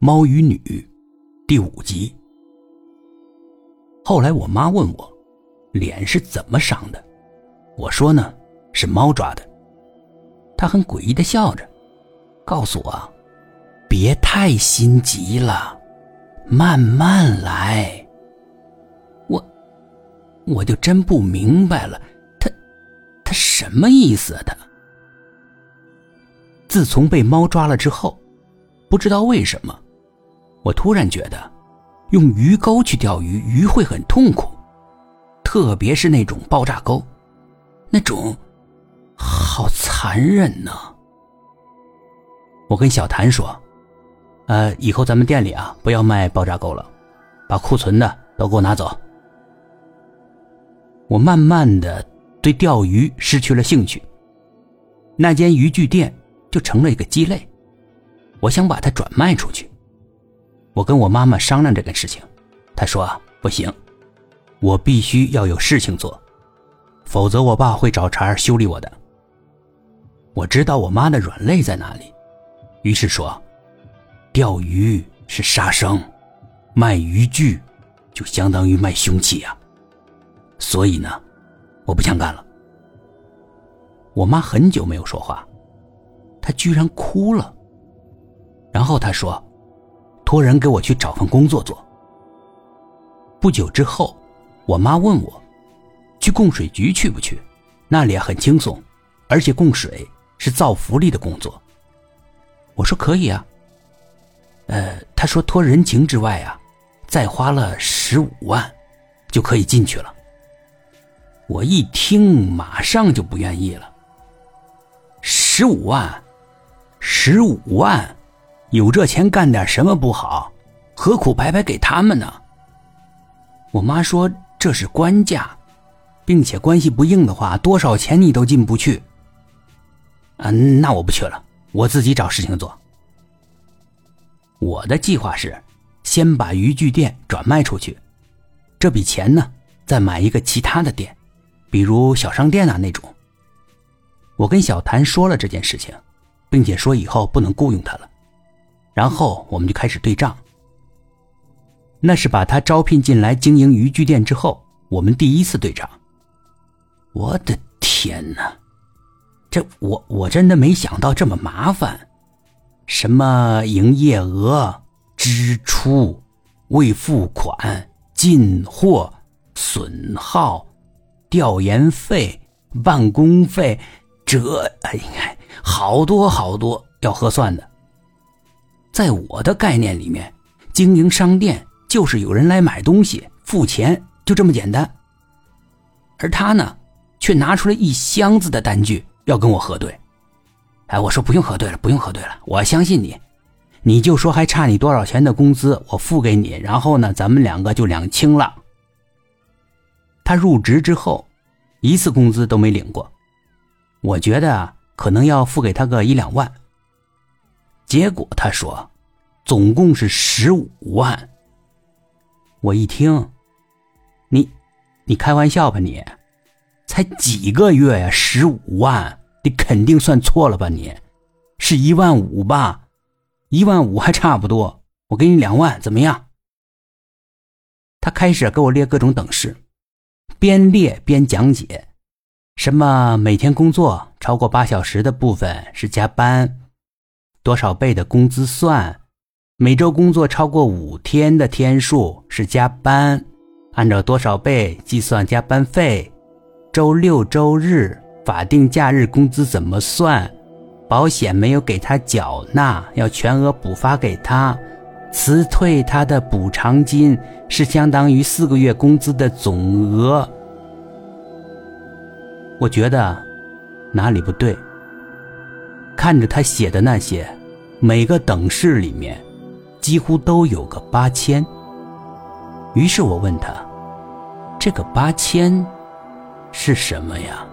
猫与女》第五集。后来我妈问我，脸是怎么伤的？我说呢，是猫抓的。她很诡异的笑着，告诉我，别太心急了，慢慢来。我，我就真不明白了，他，他什么意思啊？他。自从被猫抓了之后，不知道为什么，我突然觉得，用鱼钩去钓鱼，鱼会很痛苦，特别是那种爆炸钩，那种好残忍呢。我跟小谭说：“呃，以后咱们店里啊，不要卖爆炸钩了，把库存的都给我拿走。”我慢慢的对钓鱼失去了兴趣。那间渔具店。就成了一个鸡肋，我想把它转卖出去。我跟我妈妈商量这个事情，她说不行，我必须要有事情做，否则我爸会找茬修理我的。我知道我妈的软肋在哪里，于是说，钓鱼是杀生，卖渔具就相当于卖凶器呀，所以呢，我不想干了。我妈很久没有说话。她居然哭了，然后她说：“托人给我去找份工作做。”不久之后，我妈问我：“去供水局去不去？那里很轻松，而且供水是造福利的工作。”我说：“可以啊。”呃，他说：“托人情之外啊，再花了十五万，就可以进去了。”我一听，马上就不愿意了。十五万。十五万，有这钱干点什么不好？何苦白白给他们呢？我妈说这是官价，并且关系不硬的话，多少钱你都进不去。啊，那我不去了，我自己找事情做。我的计划是先把渔具店转卖出去，这笔钱呢，再买一个其他的店，比如小商店啊那种。我跟小谭说了这件事情。并且说以后不能雇佣他了，然后我们就开始对账。那是把他招聘进来经营渔具店之后，我们第一次对账。我的天哪，这我我真的没想到这么麻烦，什么营业额、支出、未付款、进货、损耗、调研费、办公费，这哎呀。好多好多要核算的。在我的概念里面，经营商店就是有人来买东西，付钱，就这么简单。而他呢，却拿出了一箱子的单据要跟我核对。哎，我说不用核对了，不用核对了，我相信你，你就说还差你多少钱的工资，我付给你，然后呢，咱们两个就两清了。他入职之后，一次工资都没领过，我觉得。可能要付给他个一两万。结果他说，总共是十五万。我一听，你，你开玩笑吧你？才几个月呀，十五万，你肯定算错了吧你？是一万五吧？一万五还差不多，我给你两万，怎么样？他开始给我列各种等式，边列边讲解。什么每天工作超过八小时的部分是加班，多少倍的工资算？每周工作超过五天的天数是加班，按照多少倍计算加班费？周六周日法定假日工资怎么算？保险没有给他缴纳，要全额补发给他，辞退他的补偿金是相当于四个月工资的总额。我觉得哪里不对。看着他写的那些，每个等式里面几乎都有个八千。于是我问他：“这个八千是什么呀？”